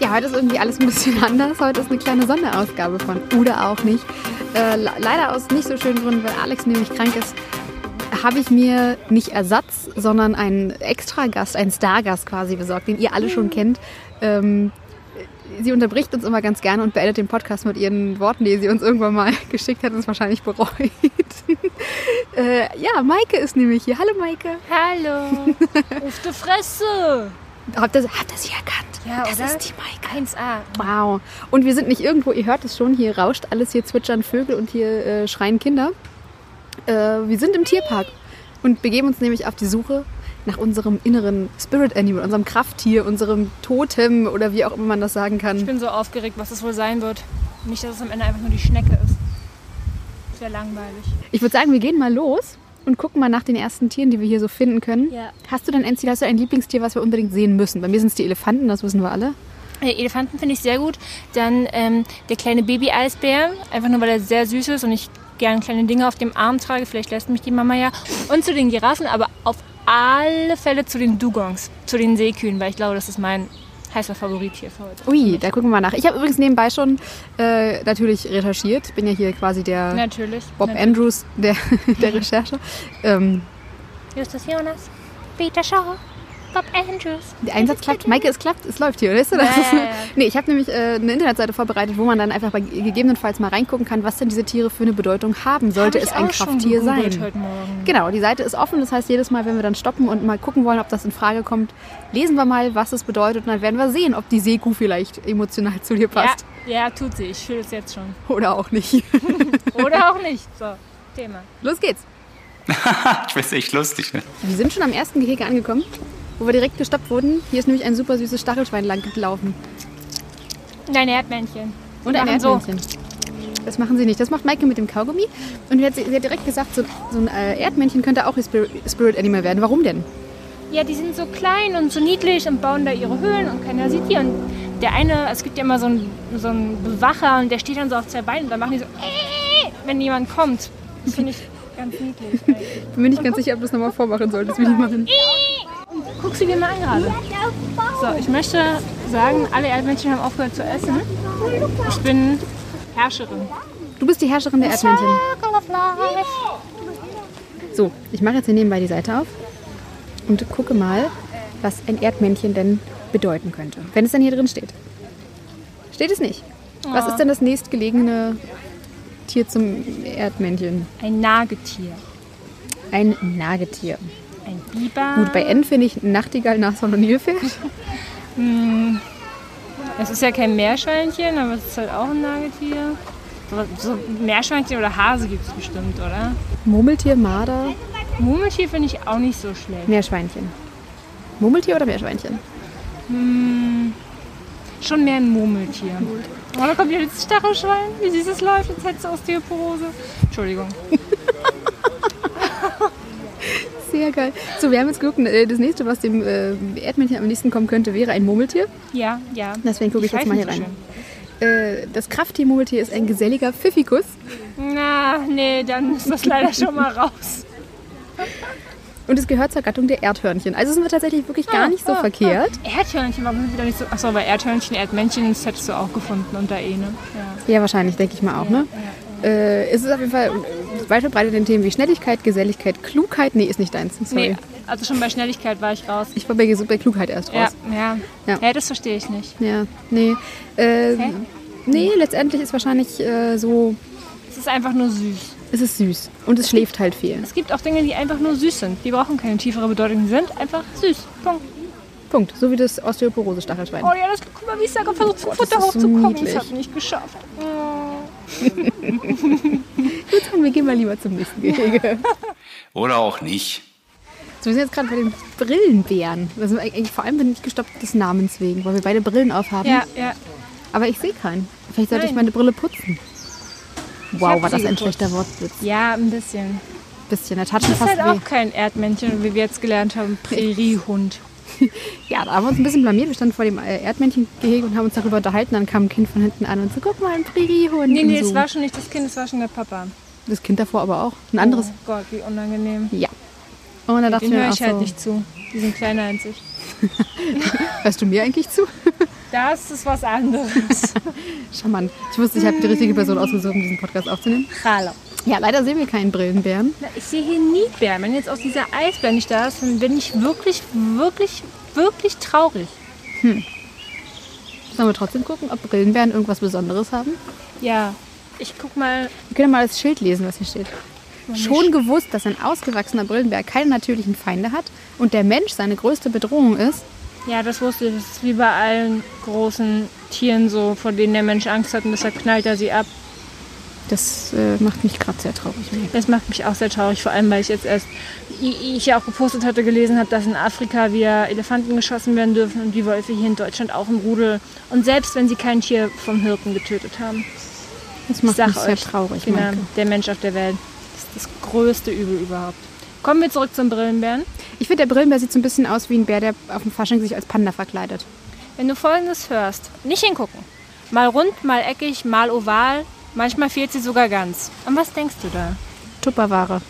Ja, heute ist irgendwie alles ein bisschen anders. Heute ist eine kleine Sonderausgabe von Oder auch nicht. Äh, leider aus nicht so schönen Gründen, weil Alex nämlich krank ist, habe ich mir nicht Ersatz, sondern einen Extragast, einen Stargast quasi besorgt, den ihr alle schon kennt. Ähm, sie unterbricht uns immer ganz gerne und beendet den Podcast mit ihren Worten, die sie uns irgendwann mal geschickt hat und es wahrscheinlich bereut. äh, ja, Maike ist nämlich hier. Hallo Maike. Hallo. Auf die Fresse. Habt ihr, habt ihr sie erkannt? Ja, das oder? ist die Maike. 1A. Wow. Und wir sind nicht irgendwo, ihr hört es schon, hier rauscht alles, hier zwitschern Vögel und hier äh, schreien Kinder. Äh, wir sind im Tierpark und begeben uns nämlich auf die Suche nach unserem inneren Spirit Animal, unserem Krafttier, unserem Totem oder wie auch immer man das sagen Ich kann. bin so aufgeregt, was es wohl sein wird. Nicht, dass es am Ende einfach nur die Schnecke ist. Wäre langweilig. Ich würde sagen, wir gehen mal los und gucken mal nach den ersten Tieren, die wir hier so finden können. Ja. Hast du denn, Enzi, hast du ein Lieblingstier, was wir unbedingt sehen müssen? Bei mir sind es die Elefanten, das wissen wir alle. Äh, Elefanten finde ich sehr gut. Dann ähm, der kleine Baby-Eisbär. Einfach nur, weil er sehr süß ist und ich gerne kleine Dinge auf dem Arm trage. Vielleicht lässt mich die Mama ja. Und zu den Giraffen, aber auf alle Fälle zu den Dugongs, zu den Seekühen, weil ich glaube, das ist mein heißer Favorit hier für heute. Ui, da gucken wir mal nach. Ich habe übrigens nebenbei schon äh, natürlich recherchiert. Ich bin ja hier quasi der Natürlich. Bob natürlich. Andrews der, der Recherche. Ähm, Justus Jonas, Peter Shaw, Bob Andrews. der Einsatz klappt. Maike, es klappt, es läuft hier, weißt du? Das Ja, ist. Nee, ich habe nämlich äh, eine Internetseite vorbereitet, wo man dann einfach bei, gegebenenfalls mal reingucken kann, was denn diese Tiere für eine Bedeutung haben, sollte Hab es ein Krafttier sein. Heute Morgen. Genau, die Seite ist offen, das heißt, jedes Mal, wenn wir dann stoppen und mal gucken wollen, ob das in Frage kommt, lesen wir mal, was es bedeutet und dann werden wir sehen, ob die Seekuh vielleicht emotional zu dir passt. Ja, ja, tut sie. Ich fühle es jetzt schon. Oder auch nicht. Oder auch nicht. So, Thema. Los geht's. Ich finde es echt lustig. Ne? Wir sind schon am ersten Gehege angekommen, wo wir direkt gestoppt wurden. Hier ist nämlich ein super süßes Stachelschwein lang gelaufen. Dein Erdmännchen. Und ein machen so. Erdmännchen. Das machen sie nicht. Das macht Maike mit dem Kaugummi. Und sie hat, sie hat direkt gesagt, so, so ein äh, Erdmännchen könnte auch ihr Spirit, Spirit Animal werden. Warum denn? Ja, die sind so klein und so niedlich und bauen da ihre Höhlen und keiner sieht die. Und der eine, es gibt ja immer so einen, so einen Bewacher und der steht dann so auf zwei Beinen und dann machen die so, äh, wenn jemand kommt. Das finde ich ganz niedlich. eigentlich. Bin mir nicht ganz sicher, ob du das nochmal vormachen solltest, wie ich machen. Guck sie dir mal an gerade. So, ich möchte sagen, alle Erdmännchen haben aufgehört zu essen. Ich bin Herrscherin. Du bist die Herrscherin der Erdmännchen. So, ich mache jetzt hier nebenbei die Seite auf und gucke mal, was ein Erdmännchen denn bedeuten könnte. Wenn es denn hier drin steht. Steht es nicht. Was ist denn das nächstgelegene Tier zum Erdmännchen? Ein Nagetier. Ein Nagetier. Biber. Gut, bei N finde ich Nachtigall, Nashorn und Nilpferd. Es ist ja kein Meerschweinchen, aber es ist halt auch ein Nagetier. So, so Meerschweinchen oder Hase gibt es bestimmt, oder? Murmeltier, Marder, Murmeltier finde ich auch nicht so schlecht. Meerschweinchen. Murmeltier oder Meerschweinchen? Schon mehr ein Murmeltier. Oh, da kommt jetzt Stachelschwein. Wie süß es läuft, jetzt hättest du Osteoporose. Entschuldigung. Sehr geil. So, wir haben jetzt geguckt, äh, das nächste, was dem äh, Erdmännchen am nächsten kommen könnte, wäre ein Murmeltier. Ja, ja. Deswegen gucke ich jetzt weiß mal hier rein. so Äh, das Krafttier-Murmeltier ist ein geselliger Pfiffikus. schön. Na, nee, dann ist das leider schon mal raus. Und es gehört zur Gattung der Erdhörnchen. Also sind wir tatsächlich wirklich gar nicht so Ah, verkehrt. ah. Erdhörnchen, warum sind wir da nicht so. Achso, bei Erdhörnchen, Erdmännchen, das hättest du auch gefunden unter E, ne? Ja. Ja, wahrscheinlich, denke ich mal auch. Ne? Äh, es ist auf jeden Fall weit verbreitet in Themen wie Schnelligkeit, Geselligkeit, Klugheit. Nee, ist nicht deins. Sorry. Nee, also schon bei Schnelligkeit war ich raus. Ich war bei, bei Klugheit erst raus. ja. Ja. Ja, das verstehe ich nicht. Ja, nee. Äh, Hä? nee, letztendlich ist wahrscheinlich äh, so, Es ist einfach nur süß. es ist süß. Und es schläft halt viel. Es gibt auch Dinge, die einfach nur süß sind. Die brauchen keine tiefere Bedeutung. Die sind einfach süß. Punkt. Punkt. So wie das Osteoporose-Stachelschwein. Oh ja, das, guck mal, wie es da versucht, zum das Futter so hochzukommen. niedlich. Das hat nicht geschafft. Oh. Ich würde sagen, wir gehen mal lieber zum nächsten Gehege. Oder auch nicht. So, wir sind jetzt gerade bei den Brillenbären. Also eigentlich vor allem bin ich gestoppt des Namens wegen, weil wir beide Brillen aufhaben. Ja, ja. Aber ich sehe keinen. Vielleicht sollte ich Nein. meine Brille putzen. Wow, war das ein geputzt. schlechter Wortwitz. Ja, ein bisschen. Bisschen, der tat schon Das ist fast halt weh. auch kein Erdmännchen, wie wir jetzt gelernt haben. Präriehund. Ja, da haben wir uns ein bisschen blamiert. Wir standen vor dem äh, Erdmännchengehege und haben uns darüber unterhalten. Dann kam ein Kind von hinten an und so, guck mal, ein Präriehund. Nee, nee, so. es war schon nicht das Kind, es war schon der Papa. Das Kind davor aber auch. Ein anderes. Oh Gott, wie unangenehm. Ja. Und dann dachte ich Den mir höre ich halt so, nicht zu. Die sind kleiner als ich. hörst du mir eigentlich zu? Das ist was anderes. Charmant. Ich wusste, ich habe die richtige Person ausgesucht, um diesen Podcast aufzunehmen. Hallo. Ja, leider sehen wir keinen Brillenbären. Ich sehe hier nie Bären. Wenn jetzt aus dieser Eisbär nicht da ist, dann bin ich wirklich, wirklich, wirklich traurig. Sollen wir trotzdem gucken, ob Brillenbären irgendwas Besonderes haben? Ja. Ich guck mal. Wir können mal das Schild lesen, was hier steht. Schon gewusst, dass ein ausgewachsener Brillenbär keine natürlichen Feinde hat und der Mensch seine größte Bedrohung ist. Ja, das wusste ich. Das ist wie bei allen großen Tieren so, vor denen der Mensch Angst hat und deshalb knallt er sie ab. Das äh, macht mich gerade sehr traurig. Das macht mich auch sehr traurig, vor allem weil ich jetzt erst, ich ich ja auch gepostet hatte, gelesen habe, dass in Afrika wieder Elefanten geschossen werden dürfen und die Wölfe hier in Deutschland auch im Rudel. Und selbst wenn sie kein Tier vom Hirten getötet haben. Das macht Ich mich sehr euch, traurig. genau, der Mensch auf der Welt. Das ist das größte Übel überhaupt. Kommen wir zurück zum Brillenbären. Ich finde, der Brillenbär sieht so ein bisschen aus wie ein Bär, der auf dem Fasching sich als Panda verkleidet. Wenn du folgendes hörst, nicht hingucken. Mal rund, mal eckig, mal oval, manchmal fehlt sie sogar ganz. An was denkst du da? Tupperware.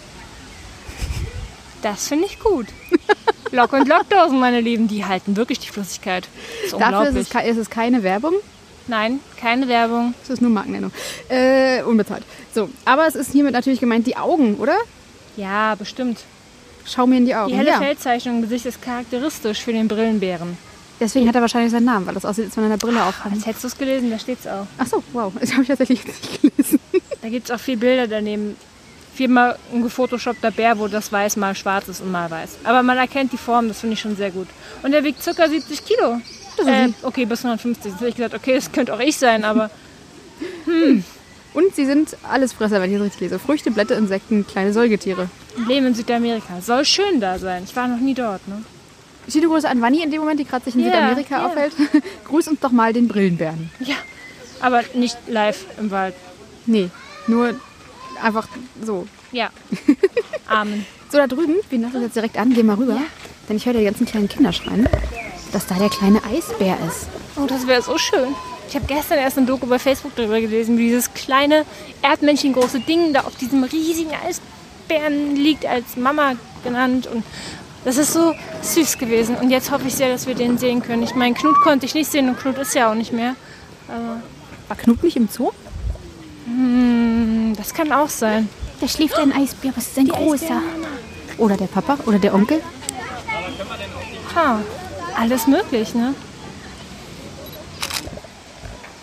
Das finde ich gut. Lock- und Lockdosen, meine Lieben, die halten wirklich die Flüssigkeit. Das ist Dafür ist es, ist es keine Werbung, Nein, keine Werbung. es ist nur Markennennung. Äh, unbezahlt. So, aber es ist hiermit natürlich gemeint die Augen, oder? Ja, bestimmt. Schau mir in die Augen. Die helle ja. Feldzeichnung im Gesicht ist charakteristisch für den Brillenbären. Deswegen hat er wahrscheinlich seinen Namen, weil das aussieht, als wenn er eine Brille aufhat. Als hättest du es gelesen, da steht's auch. Ach so, wow. Das habe ich tatsächlich jetzt nicht gelesen. Da gibt es auch vier Bilder daneben. Viermal ein gefotoshoppter Bär, wo das weiß mal schwarz ist und mal weiß. Aber man erkennt die Form, das finde ich schon sehr gut. Und der wiegt ca. 70 Kilo. Äh, okay, bis 150. Jetzt hätte ich gesagt, okay, das könnte auch ich sein, aber Und sie sind Allesfresser, wenn ich das richtig lese. Früchte, Blätter, Insekten, kleine Säugetiere. leben in Südamerika. Soll schön da sein. Ich war noch nie dort. Ne? Schöne Grüße an Vanni in dem Moment, die gerade sich in Ja, Südamerika ja. aufhält. Grüß uns doch mal den Brillenbären. Ja, aber nicht live im Wald. Nee, nur einfach so. Ja. Amen. So, da drüben, wir lassen uns jetzt direkt an, geh mal rüber. Denn ich höre die ganzen kleinen Kinder schreien, dass da der kleine Eisbär ist. Oh, das wäre so schön. Ich habe gestern erst ein Doku bei Facebook darüber gelesen, wie dieses kleine erdmännchengroße Ding da auf diesem riesigen Eisbären liegt, als Mama genannt. Und das ist so süß gewesen. Und jetzt hoffe ich sehr, dass wir den sehen können. Ich meine, Knut konnte ich nicht sehen und Knut ist ja auch nicht mehr. War Knut nicht im Zoo? Hm, Das kann auch sein. Da schläft ein Eisbär, was ist ein großer? Oder der Papa oder der Onkel? Ha, alles möglich, ne?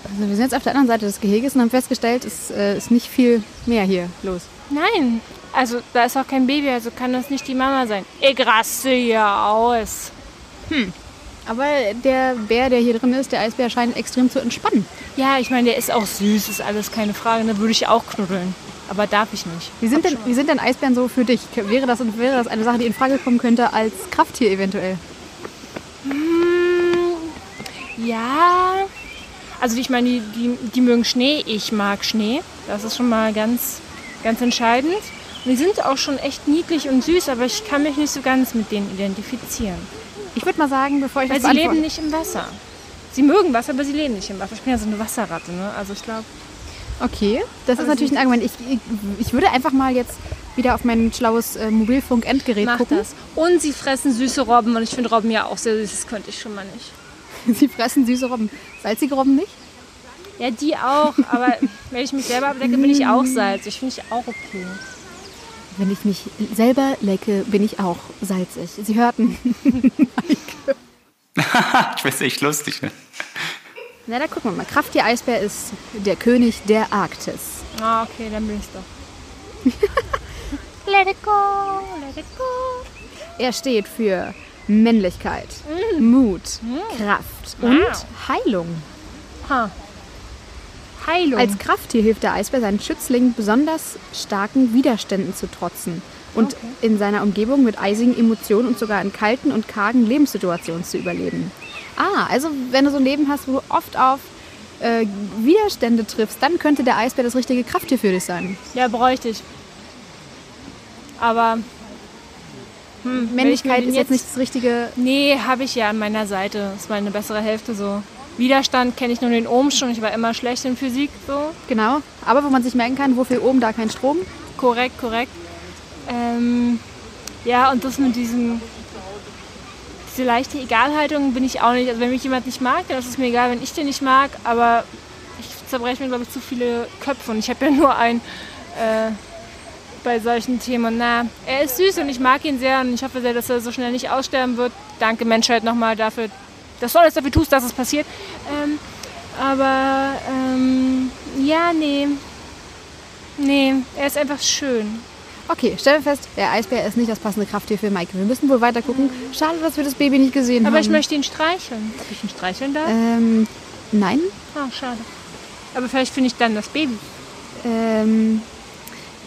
Also wir sind jetzt auf der anderen Seite des Geheges und haben festgestellt, es äh, ist nicht viel mehr hier los. Nein, also da ist auch kein Baby, also kann das nicht die Mama sein. Ich raste hier aus. Aber der Bär, der hier drin ist, der Eisbär, scheint extrem zu entspannen. Ja, ich meine, der ist auch süß, ist alles keine Frage. Da würde ich auch knuddeln. Aber darf ich nicht. Wie sind, denn, wie sind denn Eisbären so für dich? Wäre das, wäre das eine Sache, die in Frage kommen könnte als Krafttier eventuell? Ja. Also ich meine, die, die, die mögen Schnee. Ich mag Schnee. Das ist schon mal ganz, ganz entscheidend. Die sind auch schon echt niedlich und süß, aber ich kann mich nicht so ganz mit denen identifizieren. Ich würde mal sagen, bevor ich Weil das sie leben nicht im Wasser. Sie mögen Wasser, aber sie leben nicht im Wasser. Ich bin ja so eine Wasserratte, ne? Also ich glaube, Okay, das ist natürlich ein Argument. Ich, ich, ich würde einfach mal jetzt wieder auf mein schlaues äh, Mobilfunk-Endgerät gucken. das. Und sie fressen süße Robben und ich finde Robben ja auch sehr süß. Das könnte ich schon mal nicht. Sie fressen süße Robben. Salzige Robben nicht? Ja, die auch. Aber wenn ich mich selber abdecke, bin ich auch salzig. Finde ich auch okay. Wenn ich mich selber lecke, bin ich auch salzig. Sie hörten. ich finde es echt lustig. Ne? Na, da gucken wir mal. Krafttier Eisbär ist der König der Arktis. Ah, okay, dann bin ich's doch. let it go, let it go. Er steht für Männlichkeit, Mut, Kraft und Wow. Heilung. Ha. Heilung. Als Krafttier hilft der Eisbär seinen Schützlingen besonders starken Widerständen zu trotzen und Okay. in seiner Umgebung mit eisigen Emotionen und sogar in kalten und kargen Lebenssituationen zu überleben. Ah, also wenn du so ein Leben hast, wo du oft auf äh, Widerstände triffst, dann könnte der Eisbär das richtige Krafttier für dich sein. ja, bräuchte ich. Aber hm, Männlichkeit ist jetzt nicht das richtige. Nee, habe ich ja an meiner Seite. Das ist meine bessere Hälfte so. Widerstand kenne ich nur den Ohm schon. Ich war immer schlecht in Physik so. Genau, aber wo man sich merken kann, wofür oben da kein Strom. Korrekt, korrekt. Ähm, ja, und das mit diesem diese leichte Egalhaltung bin ich auch nicht. Also wenn mich jemand nicht mag, dann ist es mir egal, wenn ich den nicht mag. Aber ich zerbreche mir, glaube ich, zu viele Köpfe. Und ich habe ja nur ein äh, bei solchen Themen. Na, er ist süß und ich mag ihn sehr. Und ich hoffe sehr, dass er so schnell nicht aussterben wird. Danke Menschheit nochmal dafür, dass du alles dafür tust, dass es passiert. Ähm, aber ähm, ja, nee. Nee, er ist einfach schön. Okay, stellen wir fest, der Eisbär ist nicht das passende Krafttier für Maike. Wir müssen wohl weiter gucken. Schade, dass wir das Baby nicht gesehen Aber haben. ich möchte ihn streicheln. Ob ich ihn streicheln darf? Ähm, nein. Ah, schade. Aber vielleicht finde ich dann das Baby. Ähm,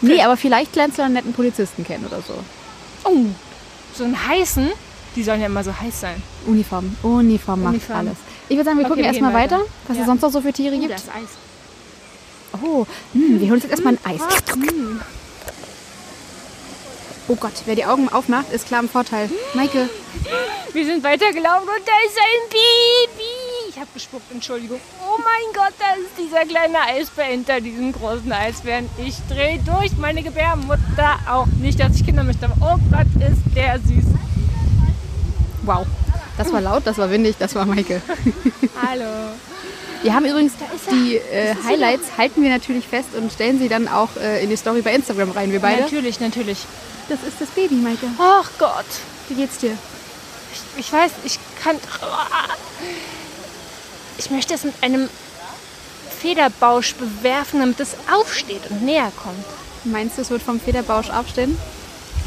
nee, aber vielleicht lernst du einen netten Polizisten kennen oder so. Oh, so einen heißen. Die sollen ja immer so heiß sein. Uniform. Uniform macht Uniform. alles. Ich würde sagen, wir Okay, gucken erstmal weiter, weiter. was Ja. es sonst noch so für Tiere Oh, gibt. das Eis. Oh, hm, wir holen uns jetzt erstmal ein Eis. Mm. Oh Gott, wer die Augen aufmacht, ist klar im Vorteil. Maike, Wir sind weitergelaufen und da ist ein Baby. Ich habe gespuckt, Entschuldigung. Oh mein Gott, da ist dieser kleine Eisbär hinter diesem großen Eisbären. Ich drehe durch, meine Gebärmutter auch. Nicht, dass ich Kinder möchte, aber oh Gott, ist der süß. Wow. Das war laut, das war windig, das war Maike. Hallo. Wir haben übrigens die äh, Highlights, halten wir natürlich fest und stellen sie dann auch äh, in die Story bei Instagram rein, wir beide. Natürlich, natürlich. Das ist das Baby, Maike. Ach Gott. Wie geht's dir? Ich, ich weiß, ich kann. Ich möchte es mit einem Federbausch bewerfen, damit es aufsteht und näher kommt. Meinst du, es wird vom Federbausch aufstehen?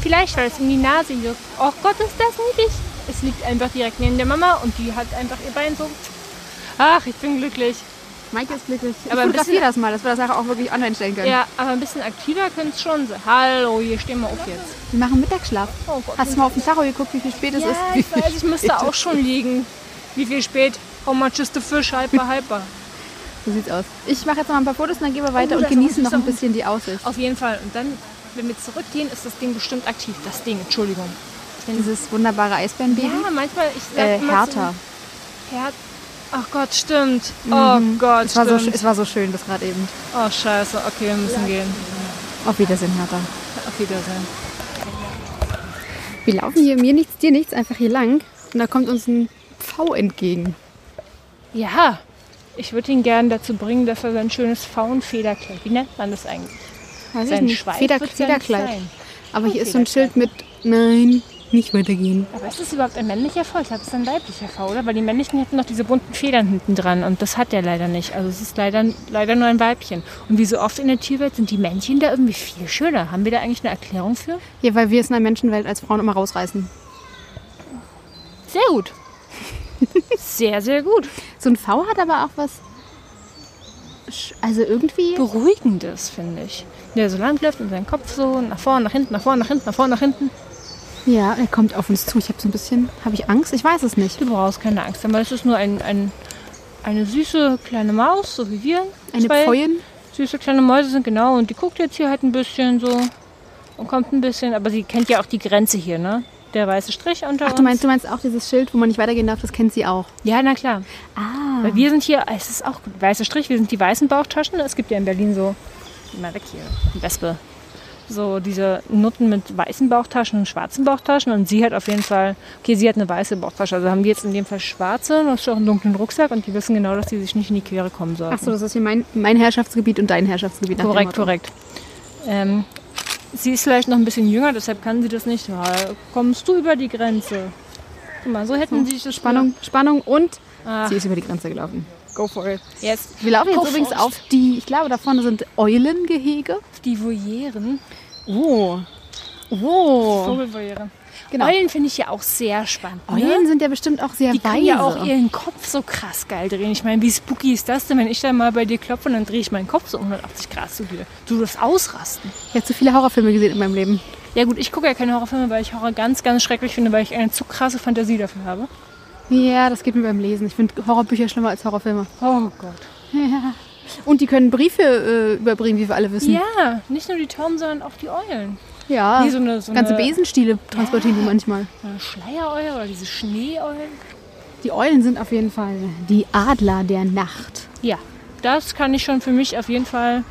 Vielleicht, weil es in die Nase juckt. Oh Gott, ist das niedlich. Es liegt einfach direkt neben der Mama und die hat einfach ihr Bein so. Ach, ich bin glücklich. Maike ist glücklich. Ich Aber ein fotografiere das mal, dass wir das nachher auch wirklich online stellen können. Ja, aber ein bisschen aktiver könnte es schon sein. Hallo, hier stehen wir auf jetzt. Wir machen Mittagsschlaf. Oh Gott. Hast du mal auf den Tacho geguckt, wie viel spät es ja, ist? Ich weiß, ich müsste auch schon liegen. Wie viel spät? How much is the fish? Halber, halber. So sieht's aus. Ich mache jetzt noch ein paar Fotos und dann gehen wir weiter Oh, und genießen ein noch ein bisschen die Aussicht. Auf jeden Fall. Und dann, wenn wir zurückgehen, ist das Ding bestimmt aktiv. Das Ding, Entschuldigung. Dieses wunderbare Eisbärenbaby. Ja, manchmal, ich sag äh, härter. So, Her Ach Gott, stimmt. Oh Gott, Es war, so, stimmt. es war so schön bis gerade eben. oh, scheiße. Okay, wir müssen gehen. Auf Wiedersehen, Hertha. Auf Wiedersehen. Wir laufen hier mir nichts, dir nichts, einfach hier lang. Und da kommt uns ein V entgegen. Ja, ich würde ihn gerne dazu bringen, dass er sein schönes Faunfederkleid, wie nennt man das eigentlich? Weiß ich Sein nicht. Schweif Feder, ja nicht Federkleid. Aber hier ist so ein Schild mit Nein, nicht weitergehen. Aber ist das überhaupt ein männlicher V? Ich glaube, es ist ein weiblicher V, oder? Weil die männlichen hätten noch diese bunten Federn hinten dran und das hat der leider nicht. Also es ist leider, leider nur ein Weibchen. Und wie so oft in der Tierwelt sind die Männchen da irgendwie viel schöner. Haben wir da eigentlich eine Erklärung für? Ja, weil wir es in der Menschenwelt als Frauen immer rausreißen. Sehr gut. Sehr, sehr gut. So ein V hat aber auch was. Also irgendwie. Beruhigendes, finde ich. Der so lang läuft und seinen Kopf so nach vorne, nach hinten, nach vorne, nach hinten, nach vorne, nach hinten. Ja, er kommt auf uns zu. Ich habe so ein bisschen. Habe ich Angst? Ich weiß es nicht. Du brauchst keine Angst haben, weil es ist nur ein, ein, eine süße kleine Maus, so wie wir. Eine Zwei Pfeuen? Süße kleine Mäuse sind genau und die guckt jetzt hier halt ein bisschen so und kommt ein bisschen, aber sie kennt ja auch die Grenze hier, ne? Der weiße Strich unter Ach, du meinst, du meinst auch dieses Schild, wo man nicht weitergehen darf, das kennt sie auch. Ja, na klar. Ah. Weil wir sind hier, es ist auch weißer Strich, wir sind die weißen Bauchtaschen. Es gibt ja in Berlin so, mal weg hier, Wespe. So diese Nutten mit weißen Bauchtaschen und schwarzen Bauchtaschen. Und sie hat auf jeden Fall, okay, sie hat eine weiße Bauchtasche. Also haben wir jetzt in dem Fall schwarze, und hast auch einen dunklen Rucksack und die wissen genau, dass die sich nicht in die Quere kommen sollen. Ach so, das ist hier mein, mein Herrschaftsgebiet und dein Herrschaftsgebiet. Korrekt, korrekt. Ähm, sie ist vielleicht noch ein bisschen jünger, deshalb kann sie das nicht. Ja, kommst du über die Grenze? Guck mal, so hätten sie sich das Spannung, Spannung und Ach. sie ist über die Grenze gelaufen. Go for it. Jetzt Wir laufen jetzt Go übrigens auf die, ich glaube, da vorne sind Eulengehege. die Voyeren. Oh. Oh. Vogelvoyere. Genau. Eulen finde ich ja auch sehr spannend. Ne? Eulen sind ja bestimmt auch sehr Die können weise. ja auch ihren Kopf so krass geil drehen. Ich meine, wie spooky ist das denn, wenn ich da mal bei dir klopfe und dann drehe ich meinen Kopf so 180 Grad zu dir? Du wirst ausrasten. ich habe zu viele Horrorfilme gesehen in meinem Leben. Ja gut, ich gucke ja keine Horrorfilme, weil ich Horror ganz, ganz schrecklich finde, weil ich eine zu krasse Fantasie dafür habe. Ja, das geht mir beim Lesen. Ich finde Horrorbücher schlimmer als Horrorfilme. Oh Gott. Ja. Und die können Briefe äh, überbringen, wie wir alle wissen. Ja, nicht nur die Tauben, sondern auch die Eulen. Ja. Nee, so eine- so Ganze eine- Besenstiele transportieren die manchmal. Schleiereule oder diese Schneeeulen. Die Eulen sind auf jeden Fall die Adler der Nacht. Ja, das kann ich schon für mich auf jeden Fall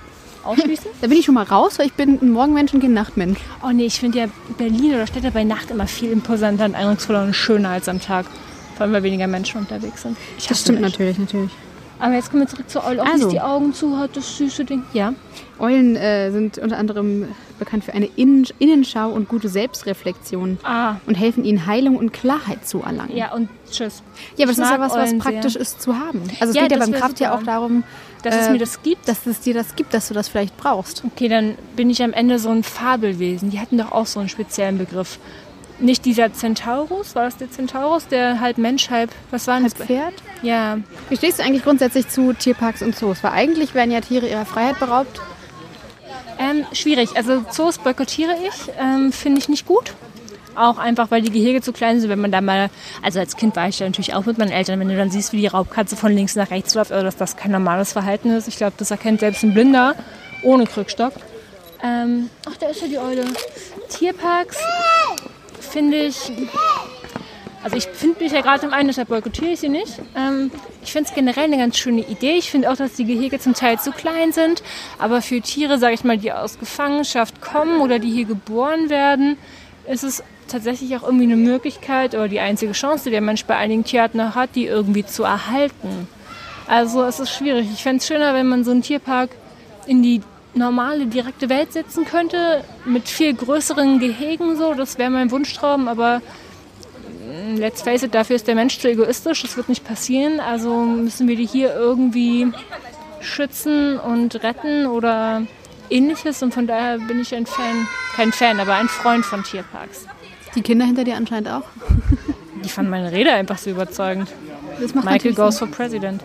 ausschließen. Da bin ich schon mal raus, weil ich bin ein Morgenmensch und kein Nachtmensch. Oh nee, ich finde ja Berlin oder Städte bei Nacht immer viel imposanter und eindrucksvoller und schöner als am Tag. Vor allem, weil weniger Menschen unterwegs sind. Ich Das stimmt Menschen. natürlich, natürlich. Aber jetzt kommen wir zurück zur Eule. Auch Also. die Augen zu hat, das süße Ding. Ja. Eulen äh, sind unter anderem bekannt für eine Innen Innenschau und gute Selbstreflexion Ah, und helfen ihnen Heilung und Klarheit zu erlangen. ja und tschüss. Ja, aber Ich das ist ja was, was Eulen praktisch sehr. ist zu haben. Also es Ja, geht ja beim Krafttier super. auch darum, Dass es äh, mir das gibt. dass es dir das gibt, dass du das vielleicht brauchst. Okay, dann bin ich am Ende so ein Fabelwesen. Die hatten doch auch so einen speziellen Begriff. Nicht dieser Centaurus, war das der Centaurus, der halb Mensch, halb, was war das? Pferd? Ja, Wie stehst du eigentlich grundsätzlich zu Tierparks und Zoos? Weil eigentlich werden ja Tiere ihrer Freiheit beraubt. ähm, schwierig. Also Zoos boykottiere ich, ähm, finde ich nicht gut. Auch einfach, weil die Gehege zu klein sind, wenn man da mal, also als Kind war ich ja natürlich auch mit meinen Eltern, wenn du dann siehst, wie die Raubkatze von links nach rechts läuft, also dass das kein normales Verhalten ist. Ich glaube, das erkennt selbst ein Blinder ohne Krückstock. Ähm, ach, da ist ja die Eule. Tierparks finde ich, also ich finde mich ja gerade im einen, deshalb boykottiere ich sie nicht. Ähm, ich finde es generell eine ganz schöne Idee. Ich finde auch, dass die Gehege zum Teil zu klein sind. Aber für Tiere, sage ich mal, die aus Gefangenschaft kommen oder die hier geboren werden, ist es tatsächlich auch irgendwie eine Möglichkeit oder die einzige Chance, die der Mensch bei einigen Tierarten noch hat, die irgendwie zu erhalten. Also es ist schwierig. Ich fände es schöner, wenn man so einen Tierpark in die normale, direkte Welt setzen könnte, mit viel größeren Gehegen so. Das wäre mein Wunschtraum, aber mm, let's face it, dafür ist der Mensch zu egoistisch. Das wird nicht passieren. Also müssen wir die hier irgendwie schützen und retten oder ähnliches. Und von daher bin ich ein Fan, kein Fan, aber ein Freund von Tierparks. Die Kinder hinter dir anscheinend auch. Die fanden meine Rede einfach so überzeugend. Michael goes Sinn. for President.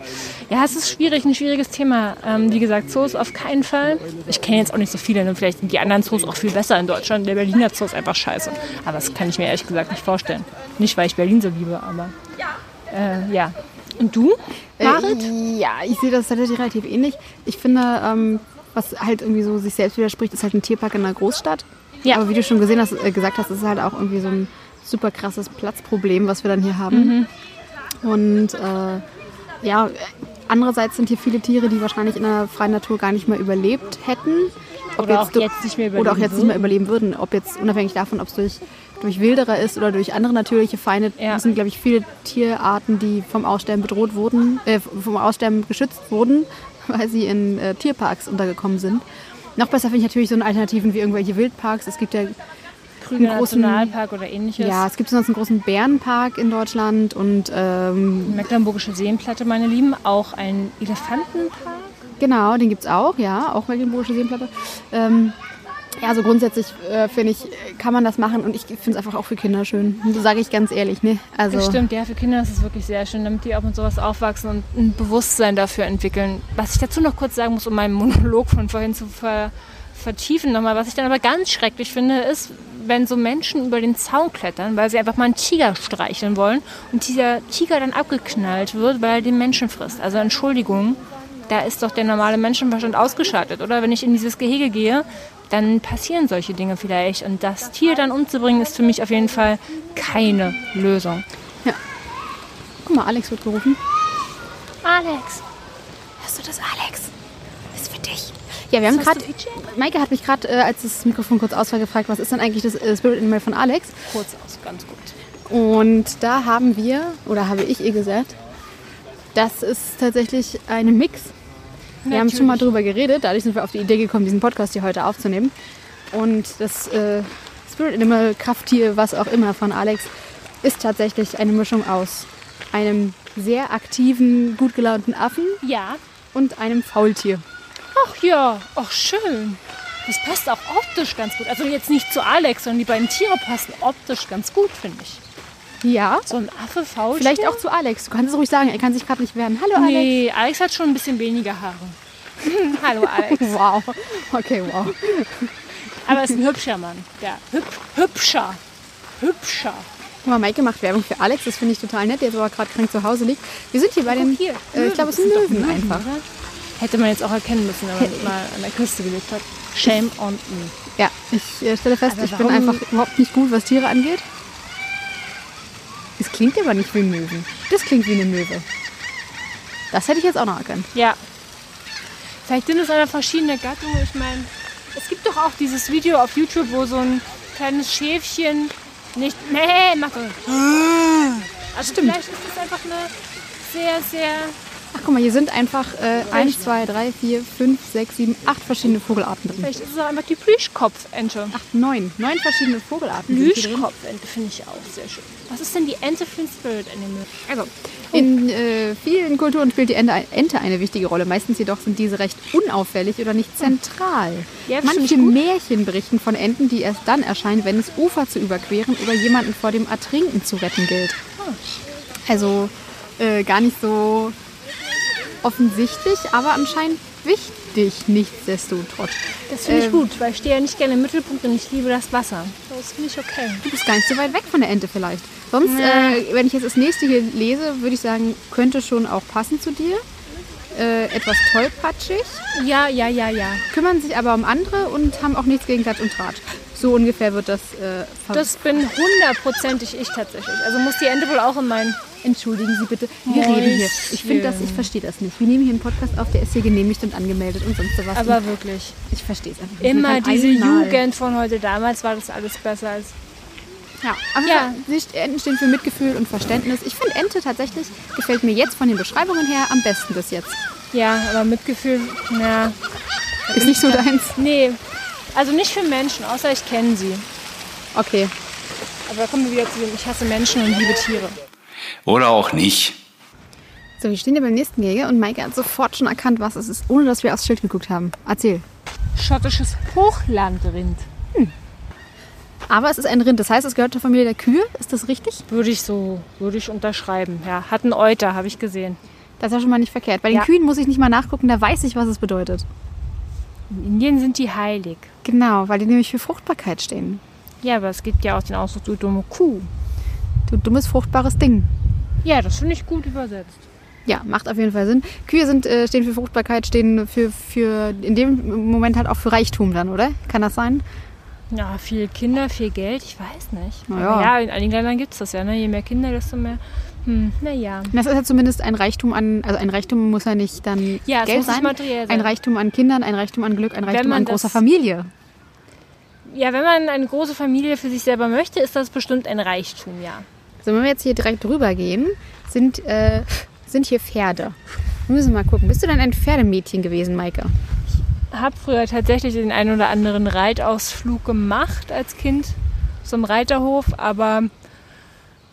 Ja, es ist schwierig, ein schwieriges Thema. Ähm, wie gesagt, Zoos auf keinen Fall. Ich kenne jetzt auch nicht so viele. Ne? Vielleicht sind die anderen Zoos auch viel besser in Deutschland. Der Berliner Zoo ist einfach scheiße. Aber das kann ich mir ehrlich gesagt nicht vorstellen. Nicht, weil ich Berlin so liebe, aber äh, ja. Und du, Marit? Äh, ja, ich sehe das tatsächlich relativ ähnlich. Ich finde, ähm, was halt irgendwie so sich selbst widerspricht, ist halt ein Tierpark in einer Großstadt. Ja. Aber wie du schon gesehen hast, äh, gesagt hast, ist es halt auch irgendwie so ein super krasses Platzproblem, was wir dann hier haben. Und äh, ja, andererseits sind hier viele Tiere, die wahrscheinlich in der freien Natur gar nicht mehr überlebt hätten. Oder auch jetzt nicht mehr Oder auch überleben jetzt nicht mehr überleben würden. Ob jetzt unabhängig davon, ob es durch, durch Wilderer ist oder durch andere natürliche Feinde. Ja. Das sind, glaube ich, viele Tierarten, die vom Aussterben bedroht wurden, äh, vom Aussterben geschützt wurden, weil sie in äh, Tierparks untergekommen sind. Noch besser finde ich natürlich so eine Alternativen wie irgendwelche Wildparks. Es gibt ja, Krüger einen großen- Nationalpark oder ähnliches. ja, es gibt sonst einen großen Bärenpark in Deutschland und ähm, Mecklenburgische Seenplatte, meine Lieben. Auch ein Elefantenpark. Genau, den gibt es auch, ja, auch Mecklenburgische Seenplatte. Ähm, ja, so grundsätzlich äh, finde ich, kann man das machen und ich finde es einfach auch für Kinder schön. Das sage ich ganz ehrlich, ne? Also, Das stimmt, ja, für Kinder ist es wirklich sehr schön, damit die auch mit sowas aufwachsen und ein Bewusstsein dafür entwickeln. Was ich dazu noch kurz sagen muss, um meinen Monolog von vorhin zu ver vertiefen nochmal, was ich dann aber ganz schrecklich finde, ist, wenn so Menschen über den Zaun klettern, weil sie einfach mal einen Tiger streicheln wollen und dieser Tiger dann abgeknallt wird, weil er den Menschen frisst. Also Entschuldigung, da ist doch der normale Menschenverstand ausgeschaltet, oder? Wenn ich in dieses Gehege gehe, dann passieren solche Dinge vielleicht. Und das Tier dann umzubringen, ist für mich auf jeden Fall keine Lösung. guck mal, Alex wird gerufen. Alex, Hörst du das, Alex? Das ist für dich. Ja, wir haben gerade? Maike hat mich gerade, äh, als das Mikrofon kurz aus war, gefragt, was ist denn eigentlich das äh, Spirit Animal von Alex? kurz aus, ganz gut. Und da haben wir, oder habe ich ihr gesagt, das ist tatsächlich eine Mix. Wir haben schon mal drüber geredet, dadurch sind wir auf die Idee gekommen, diesen Podcast hier heute aufzunehmen. Und das äh, Spirit Animal, Krafttier, was auch immer von Alex, ist tatsächlich eine Mischung aus einem sehr aktiven, gut gelaunten Affen Ja. und einem Faultier. Ach ja, ach schön. Das passt auch optisch ganz gut. Also jetzt nicht zu Alex, sondern die beiden Tiere passen optisch ganz gut, finde ich. Ja, So ein Affe, Faultier. vielleicht auch zu Alex. Du kannst es ruhig sagen, er kann sich gerade nicht wehren. Hallo Alex. Nee, Alex hat schon ein bisschen weniger Haare. Hallo Alex. Wow. Okay, wow. Aber er ist ein hübscher Mann. Ja, hüb, hübscher. Hübscher. Guck mal, Maike macht Werbung für Alex, das finde ich total nett, der jetzt aber gerade krank zu Hause liegt. Wir sind hier bei den, hier, äh, ich glaube, es sind Löwen einfach. oder? Hätte man jetzt auch erkennen müssen, wenn man mal an der Küste gelebt hat. Shame on me. Ja, ich äh, stelle fest, Aber ich bin einfach überhaupt nicht gut, was Tiere angeht. Es klingt aber nicht wie ein Möwen. Das klingt wie eine Möwe. Das hätte ich jetzt auch noch erkannt. Ja. Vielleicht sind es aber verschiedene Gattungen. Ich meine, es gibt doch auch dieses Video auf YouTube, wo so ein kleines Schäfchen nicht nee macht. Also Stimmt. vielleicht ist das einfach eine sehr, sehr Ach, guck mal, hier sind einfach äh, 1, 2, 3, 4, 5, 6, 7, 8 verschiedene Vogelarten drin. Vielleicht ist es auch einfach die Plüschkopfente. Ach, neun. Neun verschiedene Vogelarten. Plüschkopfente finde ich auch sehr schön. Was ist denn die Ente für ein Spirit Animal? Also, in äh, vielen Kulturen spielt die Ente, eine wichtige Rolle. Meistens jedoch sind diese recht unauffällig oder nicht zentral. Ja, Manche. Märchen berichten von Enten, die erst dann erscheinen, wenn es Ufer zu überqueren oder jemanden vor dem Ertrinken zu retten gilt. Also äh, gar nicht so offensichtlich, aber anscheinend wichtig, nichtsdestotrotz. Das finde ich Ähm, gut, weil ich stehe ja nicht gerne im Mittelpunkt und ich liebe das Wasser. Das finde ich okay. Du bist gar nicht so weit weg von der Ente vielleicht. Sonst, äh, wenn ich jetzt das nächste hier lese, würde ich sagen, könnte schon auch passen zu dir. Äh, etwas tollpatschig, Ja, ja, ja, ja. kümmern sich aber um andere und haben auch nichts gegen Klatsch und Tratsch. So ungefähr wird das äh, Das bin hundertprozentig ich tatsächlich. Also muss die Ente wohl auch in meinen. Entschuldigen Sie bitte, wir Mäuschen. reden hier. Ich finde das, ich verstehe das nicht. Wir nehmen hier einen Podcast auf, der ist hier genehmigt und angemeldet und sonst was. Aber wirklich. ich verstehe es einfach nicht. Immer diese einmal- Jugend von heute. Damals war das alles besser als. Ja, aber Ja. Enten stehen für Mitgefühl und Verständnis. Ich finde Ente tatsächlich gefällt mir jetzt von den Beschreibungen her am besten bis jetzt. Ja, aber Mitgefühl, na. Ist nicht so deins? Nee. Also nicht für Menschen, außer ich kenne sie. Okay. Aber da kommen wir wieder zu dem, ich hasse Menschen und liebe Tiere. Oder auch nicht. So, wir stehen ja beim nächsten Gege und Maike hat sofort schon erkannt, was es ist, ohne dass wir aufs Schild geguckt haben. Erzähl. Schottisches Hochlandrind. Aber es ist ein Rind, das heißt, es gehört zur Familie der Kühe. Ist das richtig? Würde ich so, würde ich unterschreiben. Ja, hat einen Euter, habe ich gesehen. Das ist ja schon mal nicht verkehrt. Bei den Ja. Kühen muss ich nicht mal nachgucken, da weiß ich, was es bedeutet. In Indien sind die heilig. Genau, weil die nämlich für Fruchtbarkeit stehen. Ja, aber es gibt ja auch den Ausdruck, du dumme Kuh. Du dummes, fruchtbares Ding. Ja, das finde ich gut übersetzt. Ja, macht auf jeden Fall Sinn. Kühe sind, äh, stehen für Fruchtbarkeit, stehen für, für in dem Moment halt auch für Reichtum dann, oder? Kann das sein? Ja, viele Kinder, viel Geld, ich weiß nicht. Na Aber ja. in einigen Ländern gibt es das ja. Ne? Je mehr Kinder, desto mehr. Hm, naja. Das ist ja zumindest ein Reichtum an, also ein Reichtum muss ja nicht dann Ja, Geld sein. materiell sein. Ein Reichtum an Kindern, ein Reichtum an Glück, ein Reichtum an großer Familie. Ja, wenn man eine große Familie für sich selber möchte, ist das bestimmt ein Reichtum, ja. So, wenn wir jetzt hier direkt drüber gehen, sind, äh, sind hier Pferde. Wir müssen mal gucken. Bist du denn ein Pferdemädchen gewesen, Maike? Habe früher tatsächlich den einen oder anderen Reitausflug gemacht als Kind, im Reiterhof, aber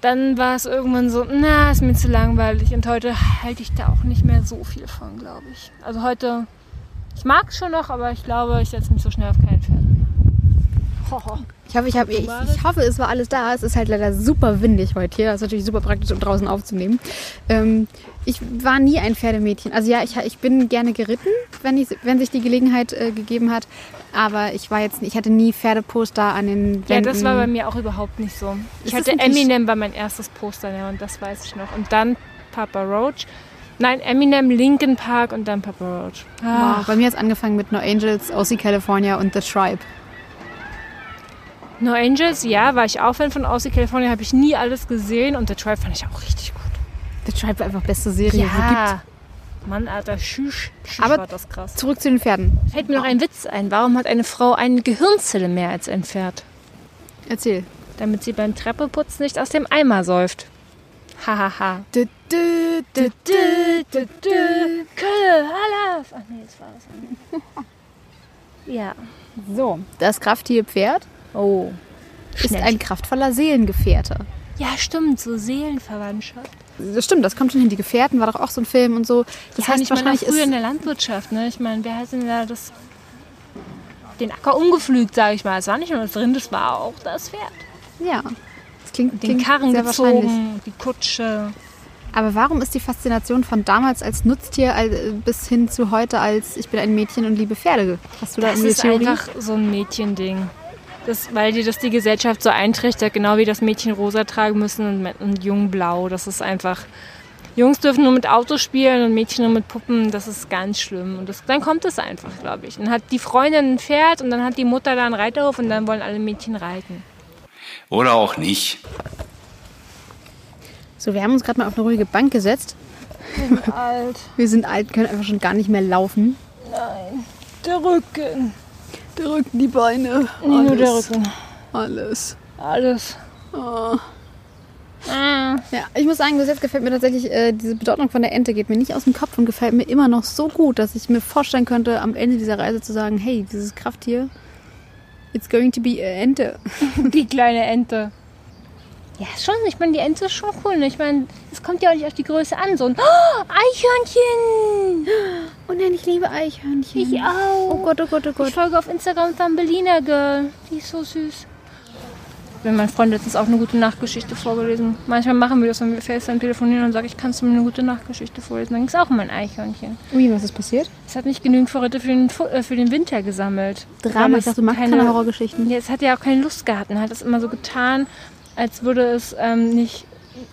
dann war es irgendwann so, na, ist mir zu langweilig und heute halte ich da auch nicht mehr so viel von, glaube ich. Also heute, ich mag es schon noch, aber ich glaube, ich setze mich so schnell auf kein Pferd. Ich hoffe, ich, hab, ich, ich hoffe, es war alles da. Es ist halt leider super windig heute hier. Das ist natürlich super praktisch, um draußen aufzunehmen. Ähm, ich war nie ein Pferdemädchen. Also ja, ich, ich bin gerne geritten, wenn, ich, wenn sich die Gelegenheit äh, gegeben hat. Aber ich war jetzt, ich hatte nie Pferdeposter an den Wänden. Ja, das war bei mir auch überhaupt nicht so. Ich hatte Eminem war mein erstes Poster, ja, und das weiß ich noch. Und dann Papa Roach. Nein, Eminem, Linkin Park und dann Papa Roach. Ah, Wow. Bei mir hat es angefangen mit No Angels, OC California und The Tribe. No Angels, ja, war ich auch Fan von Aussie California, habe ich nie alles gesehen und The Tribe fand ich auch richtig gut. The Tribe war einfach beste Serie, die es gibt. Ja, Mann, Alter, schüsch, schüsch Aber- war das krass. Zurück zu den Pferden. Fällt mir noch ein Witz ein. Warum hat eine Frau eine Gehirnzelle mehr als ein Pferd? Erzähl. Damit sie beim Treppeputzen nicht aus dem Eimer säuft. Hahaha. Kölle, Halaf. Ach nee, das war das. Ja. So, das Krafttier Pferd Oh. ist Schnell. ein kraftvoller Seelengefährte. Ja, stimmt, so Seelenverwandtschaft. Das stimmt, das kommt schon hin. Die Gefährten war doch auch so ein Film und so. Das ja, heißt ich meine, wahrscheinlich früher ist in der Landwirtschaft, ne? Ich meine, wer hat denn da das den Acker umgepflügt, sage ich mal. Es war nicht nur das Rind, es war auch das Pferd. ja. Das klingt, Den klingt Karren sehr wahrscheinlich. gezogen, die Kutsche. Aber warum ist die Faszination von damals als Nutztier al- bis hin zu heute als ich bin ein Mädchen und liebe Pferde? Hast du da Das irgendwie ist Theorie? einfach so ein Mädchending. Das, weil dir das die Gesellschaft so eintrichtert, genau wie das Mädchen rosa tragen müssen und, und Jung blau. Das ist einfach. Jungs dürfen nur mit Autos spielen und Mädchen nur mit Puppen. Das ist ganz schlimm. Und das, dann kommt es einfach, glaube ich. Dann hat die Freundin ein Pferd und dann hat die Mutter da einen Reiterhof und dann wollen alle Mädchen reiten. Oder auch nicht. So, wir haben uns gerade mal auf eine ruhige Bank gesetzt. Alt. Wir sind alt, können einfach schon gar nicht mehr laufen. Der Rücken. Der Rücken, die Beine. Nicht nur der Rücken. Alles. Alles. Oh. Ah. Ja, ich muss sagen, bis jetzt gefällt mir tatsächlich äh, diese Bedeutung von der Ente geht mir nicht aus dem Kopf und gefällt mir immer noch so gut, dass ich mir vorstellen könnte, am Ende dieser Reise zu sagen, hey, dieses Krafttier, it's going to be a Ente. Die kleine Ente. Ja, schon. Ich meine, die Ente ist schon cool. Ne? Ich meine, es kommt ja auch nicht auf die Größe an. So ein oh, Eichhörnchen. Oh nein, ich liebe Eichhörnchen. Ich auch. Oh Gott, oh Gott, oh Ich Gott. folge auf Instagram Thumbelina Girl. Die ist so süß. Ich habe mein Freund letztens auch eine gute Nachtgeschichte vorgelesen. Manchmal machen wir das, wenn wir FaceTime telefonieren und sage ich, kannst du mir eine gute Nachtgeschichte vorlesen? Dann ging es auch um ein Eichhörnchen. Ui, was ist passiert? Es hat nicht genügend Vorräte für den, äh, für den Winter gesammelt. Drama, ich dachte, du magst keine Horrorgeschichten. Ja, es hat ja auch keine Lust gehabt und hat es immer so getan, als würde es ähm, nicht,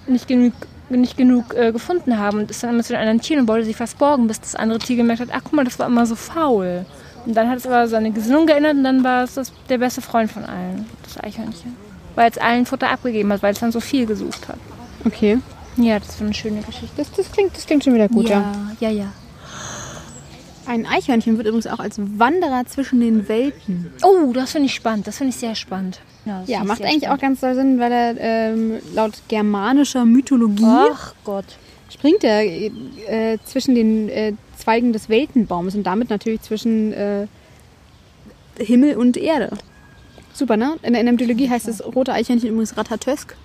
nicht genug, nicht genug äh, gefunden haben und ist dann immer zu den anderen Tieren und wollte sich verborgen, bis das andere Tier gemerkt hat, ach guck mal, das war immer so faul. Und dann hat es aber seine Gesinnung geändert und dann war es das, der beste Freund von allen, das Eichhörnchen. Weil es allen Futter abgegeben hat, weil es dann so viel gesucht hat. Okay. Ja, das war eine schöne Geschichte. Das, das, klingt, das klingt schon wieder gut, ja. ja, ja. Ein Eichhörnchen wird übrigens auch als Wanderer zwischen den Welten. Oh, das finde ich spannend. Das finde ich sehr spannend. Ja, ich macht eigentlich auch spannend. ganz doll Sinn, weil er ähm, laut germanischer Mythologie Ach Gott. springt er äh, zwischen den äh, Zweigen des Weltenbaumes und damit natürlich zwischen äh, Himmel und Erde. Super, ne? In, der- in der Mythologie heißt das rote Eichhörnchen übrigens Ratatösk.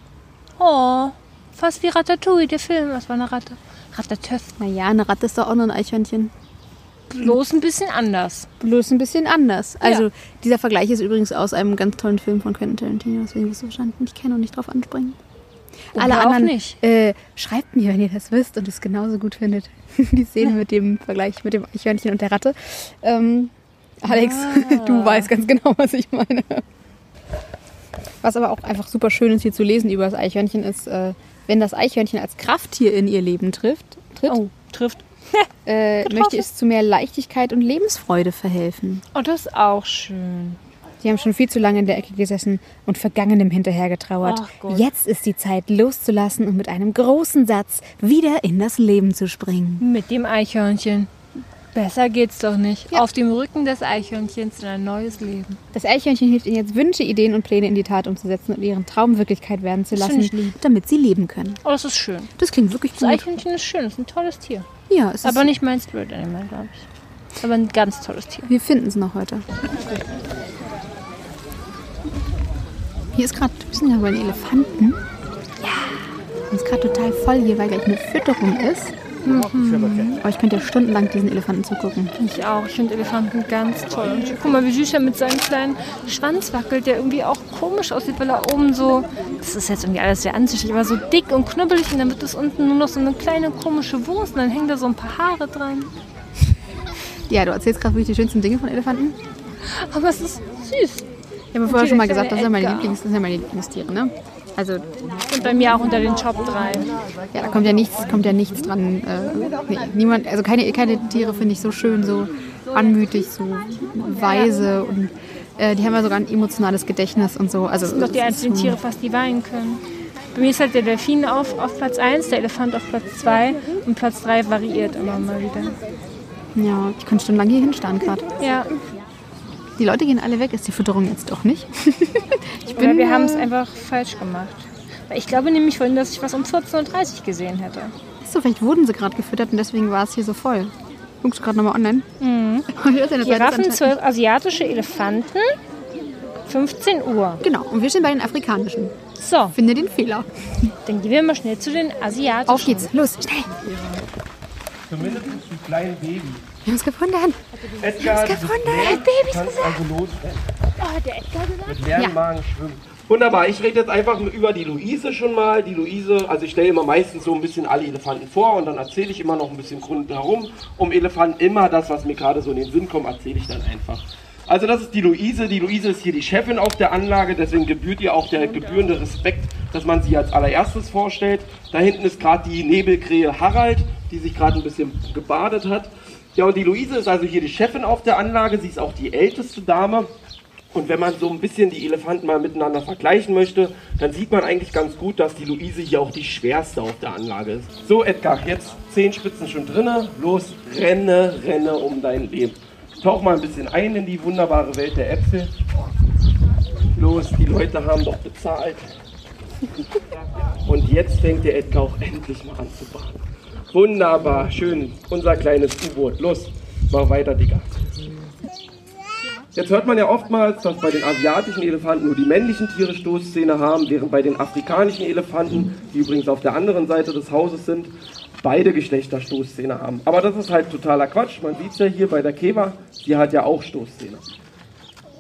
Oh, fast wie Ratatouille, der Film. Was war eine Ratte? Ratatouille. Naja, eine Ratte ist doch auch nur ein Eichhörnchen. Bloß ein bisschen anders. Bloß ein bisschen anders. Also Ja. dieser Vergleich ist übrigens aus einem ganz tollen Film von Quentin Tarantino, deswegen wirst du wahrscheinlich nicht kennen und nicht drauf anspringen. Oder Alle auch anderen nicht. Äh, schreibt mir, wenn ihr das wisst und es genauso gut findet. Die Szene mit dem Vergleich mit dem Eichhörnchen und der Ratte. Ähm, Alex, du weißt ganz genau, was ich meine. Was aber auch einfach super schön ist, hier zu lesen über das Eichhörnchen, ist, äh, wenn das Eichhörnchen als Krafttier in ihr Leben trifft, tritt, Oh, trifft. Äh, möchte es zu mehr Leichtigkeit und Lebensfreude verhelfen. Oh, das ist auch schön. Sie haben schon viel zu lange in der Ecke gesessen und Vergangenem hinterhergetrauert. Jetzt ist die Zeit loszulassen und mit einem großen Satz wieder in das Leben zu springen. Mit dem Eichhörnchen. Besser geht's doch nicht. Auf dem Rücken des Eichhörnchens in ein neues Leben. Das Eichhörnchen hilft ihnen jetzt, Wünsche, Ideen und Pläne in die Tat umzusetzen und ihren Traum Wirklichkeit werden zu Das lassen, damit sie leben können. Oh, das ist schön. Das klingt wirklich Das gut. Eichhörnchen ist schön. Das ist ein tolles Tier. Ja, es ist, Aber nicht mein Spirit Animal, glaube ich. Aber ein ganz tolles Tier. wir finden es noch heute. Hier ist gerade, wir sind ja bei den Elefanten. Ja. Und es ist gerade total voll hier, weil gleich eine Fütterung ist. Mhm. Aber ich könnte ja stundenlang diesen Elefanten zugucken. Ich auch. Ich finde Elefanten ganz toll. Und guck mal, wie süß er mit seinem kleinen Schwanz wackelt, der irgendwie auch komisch aussieht, weil er oben so. Das ist jetzt irgendwie alles sehr anzüchtig, aber so dick und knubbelig und dann wird das unten nur noch so eine kleine komische Wurst und dann hängen da so ein paar Haare dran. Ja, du erzählst gerade wirklich die schönsten Dinge von Elefanten. Aber es ist süß. Ich habe vorher schon mal gesagt, das sind, meine Lieblings, das sind meine Lieblingstiere, ne? Also, Und bei mir auch unter den Top 3. ja, da kommt ja nichts, kommt ja nichts dran. Äh, nee, niemand, also keine, keine Tiere finde ich so schön, so anmütig, so weise und äh, die haben ja sogar ein emotionales Gedächtnis und so. Also, Das sind doch die einzigen Tiere fast, die weinen können. Bei mir ist halt der Delfin auf, auf Platz 1, der Elefant auf Platz 2 und Platz 3 variiert immer mal wieder. Ja, ich könnte stundenlang hier hinstarren gerade. Ja, Die Leute gehen alle weg, ist die Fütterung jetzt doch nicht. ich oder wir haben es einfach falsch gemacht. Ich glaube nämlich vorhin, dass ich was um 14.30 Uhr gesehen hätte. So, vielleicht wurden sie gerade gefüttert und deswegen war es hier so voll. Guckst du gerade nochmal online? Mhm. Giraffen, 12 asiatische Elefanten, 15 Uhr. Genau, und wir stehen bei den afrikanischen. So, Finde den Fehler. dann gehen wir mal schnell zu den asiatischen. Auf geht's, los, schnell. Zumindest ein kleines Baby. Wir haben es gefunden. Edgar, gefunden. Babys kannst also losrennen. Oh, hat der Edgar gesagt? Mit leeren Ja. Magen schwimmen. Wunderbar, ich rede jetzt einfach über die Luise schon mal. Die Luise, also ich stelle immer meistens so ein bisschen alle Elefanten vor und dann erzähle ich immer noch ein bisschen Grund herum. Um Elefanten immer das, was mir gerade so in den Sinn kommt, erzähle ich dann einfach. Also das ist die Luise. Die Luise ist hier die Chefin auf der Anlage, deswegen gebührt ihr auch der gebührende Respekt, dass man sie als allererstes vorstellt. Da hinten ist gerade die Nebelkrähe Harald, die sich gerade ein bisschen gebadet hat. Ja, und die Luise ist also hier die Chefin auf der Anlage. Sie ist auch die älteste Dame. Und wenn man so ein bisschen die Elefanten mal miteinander vergleichen möchte, dann sieht man eigentlich ganz gut, dass die Luise hier auch die schwerste auf der Anlage ist. So, Edgar, jetzt Zehenspitzen schon drinne. Los, renne, renne um dein Leben. tauche mal ein bisschen ein in die wunderbare Welt der Äpfel. Los, die Leute haben doch bezahlt. Und jetzt fängt der Edgar auch endlich mal an zu baden. Wunderbar, schön. Unser kleines U-Boot. Los, mach weiter, Digga. Jetzt hört man ja oftmals, dass bei den asiatischen Elefanten nur die männlichen Tiere Stoßzähne haben, während bei den afrikanischen Elefanten, die übrigens auf der anderen Seite des Hauses sind, beide Geschlechter Stoßzähne haben. Aber das ist halt totaler Quatsch. Man sieht es ja hier bei der Keva, die hat ja auch Stoßzähne.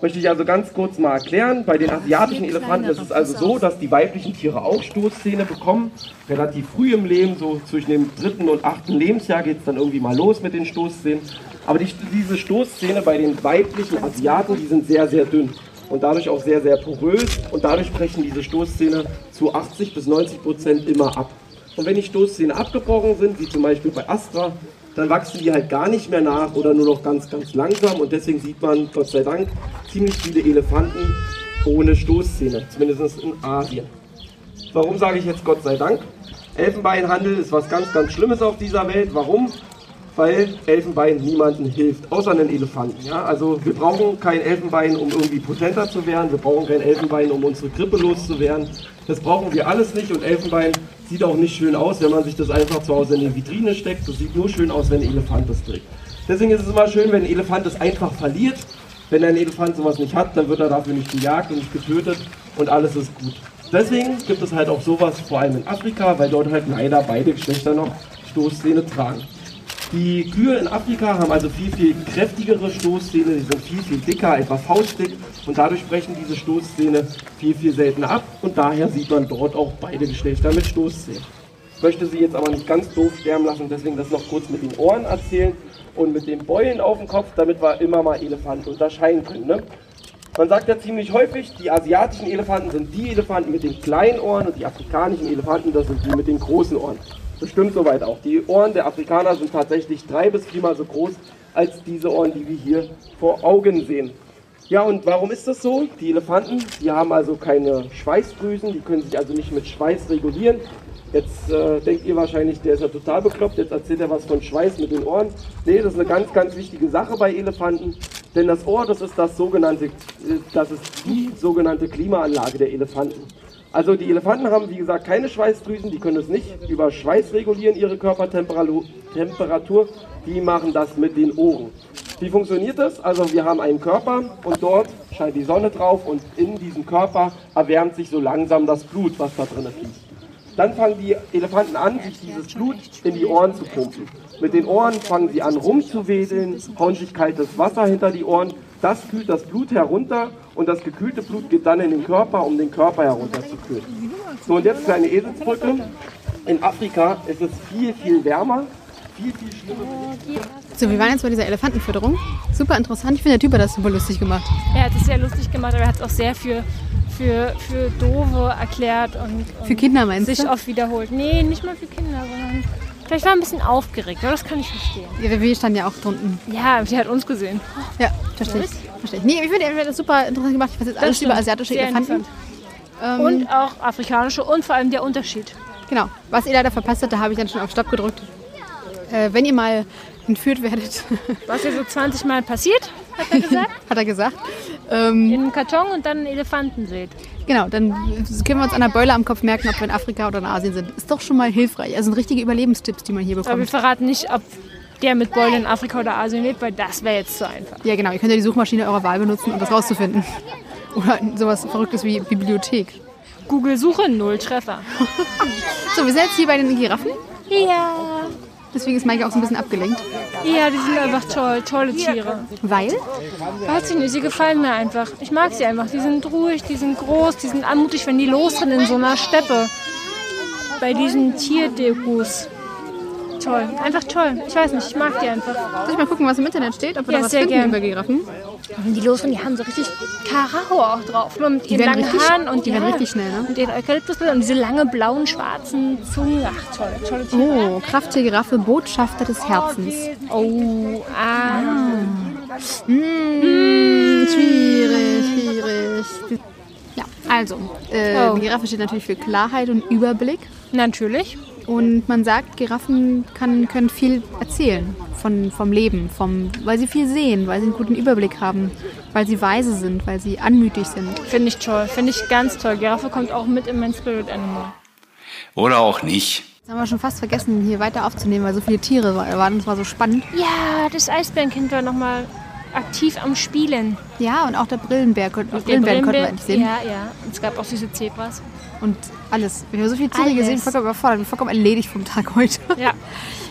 Möchte ich also ganz kurz mal erklären. Bei den asiatischen Elefanten ist es also so, dass die weiblichen Tiere auch Stoßzähne bekommen. Relativ früh im Leben, so zwischen dem dritten und achten Lebensjahr geht es dann irgendwie mal los mit den Stoßzähnen. Aber die, diese Stoßzähne bei den weiblichen Asiaten, die sind sehr, sehr dünn und dadurch auch sehr, sehr porös und dadurch brechen diese Stoßzähne zu 80 bis 90 Prozent immer ab. Und wenn die Stoßzähne abgebrochen sind, wie zum Beispiel bei Astra, dann wachsen die halt gar nicht mehr nach oder nur noch ganz, ganz langsam. Und deswegen sieht man, Gott sei Dank, ziemlich viele Elefanten ohne Stoßzähne, zumindest in Asien. Warum sage ich jetzt Gott sei Dank? Elfenbeinhandel ist was ganz, ganz Schlimmes auf dieser Welt. Warum? Weil Elfenbein niemandem hilft, außer einen Elefanten. Ja? Also wir brauchen kein Elfenbein, um irgendwie potenter zu werden. Wir brauchen kein Elfenbein, um unsere Grippe loszuwerden. Das brauchen wir alles nicht und Elfenbein sieht auch nicht schön aus, wenn man sich das einfach zu Hause in die Vitrine steckt. Das sieht nur schön aus, wenn ein Elefant das trägt. Deswegen ist es immer schön, wenn ein Elefant es einfach verliert. Wenn ein Elefant sowas nicht hat, dann wird er dafür nicht gejagt und nicht getötet und alles ist gut. Deswegen gibt es halt auch sowas vor allem in Afrika, weil dort halt leider beide Geschlechter noch Stoßzähne tragen. Die Kühe in Afrika haben also viel, viel kräftigere Stoßzähne, die sind viel, viel dicker, etwa faustdick und dadurch brechen diese Stoßzähne viel, viel seltener ab und daher sieht man dort auch beide Geschlechter mit Stoßzähnen. Ich möchte sie jetzt aber nicht ganz doof sterben lassen, deswegen das noch kurz mit den Ohren erzählen und mit den Beulen auf dem Kopf, damit wir immer mal Elefanten unterscheiden können. Ne? Man sagt ja ziemlich häufig, die asiatischen Elefanten sind die Elefanten mit den kleinen Ohren und die afrikanischen Elefanten, das sind die mit den großen Ohren. Das stimmt soweit auch. Die Ohren der Afrikaner sind tatsächlich drei bis viermal so groß als diese Ohren, die wir hier vor Augen sehen. Ja, und warum ist das so? Die Elefanten, die haben also keine Schweißdrüsen, die können sich also nicht mit Schweiß regulieren. Jetzt äh, denkt ihr wahrscheinlich, der ist ja total bekloppt, jetzt erzählt er was von Schweiß mit den Ohren. Nee, das ist eine ganz, ganz wichtige Sache bei Elefanten, denn das Ohr, das ist das sogenannte, das ist die sogenannte Klimaanlage der Elefanten. Also die Elefanten haben, wie gesagt, keine Schweißdrüsen, die können es nicht über Schweiß regulieren, ihre Körpertemperatur. Die machen das mit den Ohren. Wie funktioniert das? Also wir haben einen Körper und dort scheint die Sonne drauf und in diesem Körper erwärmt sich so langsam das Blut, was da drin fließt. Dann fangen die Elefanten an, sich dieses Blut in die Ohren zu pumpen. Mit den Ohren fangen sie an rumzuwedeln, hauen sich kaltes Wasser hinter die Ohren. Das kühlt das Blut herunter und das gekühlte Blut geht dann in den Körper, um den Körper herunterzukühlen. So, und jetzt kleine Eselsbrücke. In Afrika ist es viel, viel wärmer, viel, viel schlimmer. So, wir waren jetzt bei dieser Elefantenfütterung. Super interessant. Ich finde, der Typ hat das super lustig gemacht. Er hat es sehr lustig gemacht, aber er hat es auch sehr für, für, für Dove erklärt und, und Für Kinder meinst sich du? oft wiederholt. Nee, nicht mal für Kinder, sondern vielleicht war ein bisschen aufgeregt, aber das kann ich verstehen. Ja, wir standen ja auch drunten. Ja, die hat uns gesehen. Ja, verstehe ich. Verstehe ich. Nee, ich finde, das super interessant gemacht. Ich weiß jetzt alles stimmt. über asiatische Sehr Elefanten. Ähm, Und auch afrikanische und vor allem der Unterschied. Genau. Was ihr leider verpasst habt, da habe ich dann schon auf Stopp gedrückt. Äh, wenn ihr mal entführt werdet, Was ja so 20 Mal passiert, hat er gesagt, hat er gesagt. Ähm, in einem Karton und dann einen Elefanten seht. genau, dann können wir uns an der Beule am Kopf merken, ob wir in Afrika oder in Asien sind. Ist doch schon mal hilfreich. Also sind richtige Überlebenstipps, die man hier Aber wir bekommt. verraten nicht, ob der mit Beulen in Afrika oder Asien lebt, weil das wäre jetzt zu einfach. Ja, genau. Ihr könnt ja die Suchmaschine eurer Wahl benutzen, um das rauszufinden. Oder sowas Verrücktes wie Bibliothek. Google-Suche, null Treffer. So, wir sind jetzt hier bei den Giraffen. Ja. Deswegen ist Maike auch so ein bisschen abgelenkt. Ja, die sind einfach toll, tolle Tiere. Weil? Weiß ich nicht, sie gefallen mir einfach. Ich mag sie einfach. Die sind ruhig, die sind groß, die sind anmutig, wenn die losrennen in so einer Steppe. Bei diesen Tierdekus. Toll, einfach toll. Ich weiß nicht, ich mag die einfach. Soll ich mal gucken, was im Internet steht? Ob wir Ja, da was sehr finden gern. über Giraffen? Wenn die losrennen, die haben so richtig Karacho auch drauf. Nur mit ihren werden langen richtig- Haaren und die werden ja, richtig schnell, ne? Und ihren Eukalyptusblätter und diese lange blauen, schwarzen Zungen. Ach, toll, tolle Tiere. Oh, Krafttiergiraffe, Botschafter des Herzens. Oh, ah. Hm, schwierig, schwierig. Ja, also, äh, Oh. Giraffe steht natürlich für Klarheit und Überblick. Natürlich. Und man sagt, Giraffen kann, können viel erzählen von, vom Leben, vom, weil sie viel sehen, weil sie einen guten Überblick haben, weil sie weise sind, weil sie anmütig sind. Finde ich toll, finde ich ganz toll. Giraffe kommt auch mit in mein Spirit Animal. Oder auch nicht. Jetzt haben wir schon fast vergessen, hier weiter aufzunehmen, weil so viele Tiere waren. Das war so spannend. Ja, das Eisbärenkind war nochmal aktiv am Spielen. Ja, und auch der Brillenbär, der Der Brillenbären konnten wir Brillenbär- endlich sehen. Ja, ja. Und es gab auch süße Zebras. Und alles. Wir haben so viele Tiere Alles. gesehen, vollkommen überfordert, vollkommen erledigt vom Tag heute. Ja.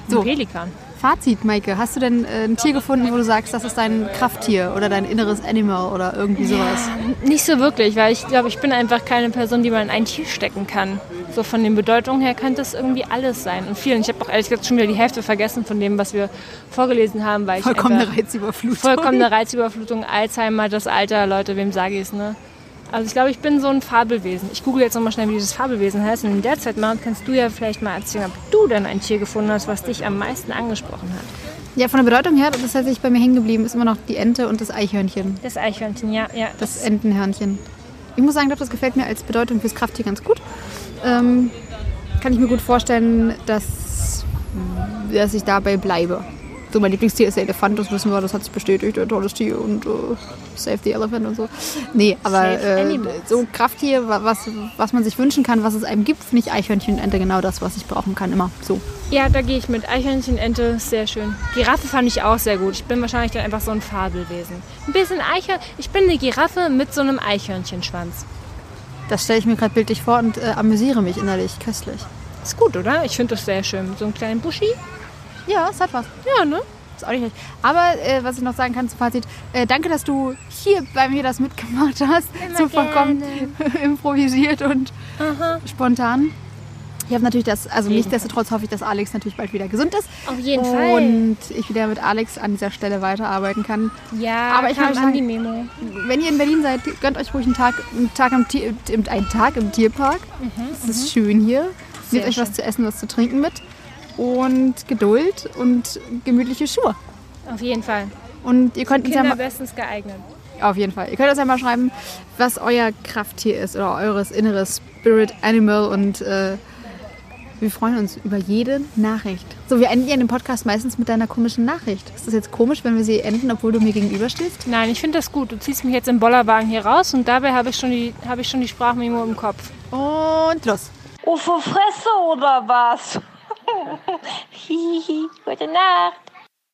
So. Pelikan. Fazit, Maike, hast du denn äh, ein Tier gefunden, wo du sagst, das ist dein Krafttier oder dein inneres Animal oder irgendwie sowas? Nicht so wirklich, weil ich glaube, ich bin einfach keine Person, die man in ein Tier stecken kann. So von den Bedeutungen her könnte es irgendwie alles sein. Und vielen. Ich habe auch ehrlich gesagt schon wieder die Hälfte vergessen von dem, was wir vorgelesen haben, weil ich Vollkommene Reizüberflutung. vollkommene Reizüberflutung, Alzheimer, das Alter, Leute, wem sage ich es, ne? Also ich glaube, ich bin so ein Fabelwesen. Ich google jetzt nochmal schnell, wie dieses Fabelwesen heißt. Und in der Zeit, Maren, kannst du ja vielleicht mal erzählen, ob du denn ein Tier gefunden hast, was dich am meisten angesprochen hat. Ja, von der Bedeutung her, das ist tatsächlich bei mir hängen geblieben, ist immer noch die Ente und das Eichhörnchen. Das Eichhörnchen, ja, ja. Das Entenhörnchen. Ich muss sagen, ich glaube, das gefällt mir als Bedeutung fürs Krafttier ganz gut. Ähm, kann ich mir gut vorstellen, dass, dass ich dabei bleibe. So, mein Lieblingstier ist der Elefant, das wissen wir, das hat sich bestätigt, ein tolles Tier und äh, Save the Elephant und so. Nee, aber äh, so Krafttier, wa- was, was man sich wünschen kann, was es einem gibt, finde ich Eichhörnchen und Ente genau das, was ich brauchen kann, immer so. Ja, da gehe ich mit. Eichhörnchen, Ente, sehr schön. Giraffe fand ich auch sehr gut. Ich bin wahrscheinlich dann einfach so ein Fabelwesen. Ein bisschen Eichhörnchen. Ich bin eine Giraffe mit so einem Eichhörnchenschwanz. Das stelle ich mir gerade bildlich vor und äh, amüsiere mich innerlich köstlich. Ist gut, oder? Ich finde das sehr schön. So einen kleinen Buschi. Ja, es hat was. Ja, ne? Ist auch nicht schlecht. Aber äh, was ich noch sagen kann zum Fazit, äh, danke, dass du hier bei mir das mitgemacht hast. so vollkommen improvisiert und spontan. Ich habe natürlich das, also nichtsdestotrotz hoffe ich, dass Alex natürlich bald wieder gesund ist. Auf jeden Fall. Und ich wieder mit Alex an dieser Stelle weiterarbeiten kann. Ja, Aber ich an sagen- die Memo. Wenn ihr in Berlin seid, gönnt euch ruhig einen Tag, einen Tag, im, Tier, einen Tag im Tierpark. Es ist schön hier. Mhm, Nehmt euch was zu essen, was zu trinken mit. Und Geduld und gemütliche Schuhe. Auf jeden Fall. Und ihr könnt uns ja mal, bestens geeignet. auf jeden Fall. Ihr könnt uns ja mal schreiben, was euer Krafttier ist oder eures inneres Spirit Animal und äh, wir freuen uns über jede Nachricht. So, wir enden ja den Podcast meistens mit deiner komischen Nachricht. Ist das jetzt komisch, wenn wir sie enden, obwohl du mir gegenüberstehst? Nein, ich finde das gut. Du ziehst mich jetzt im Bollerwagen hier raus und dabei habe ich, schon die- habe ich schon die Sprachmemo im Kopf. Und los. Oh, für Fresse oder was? Hihihi, gute Nacht.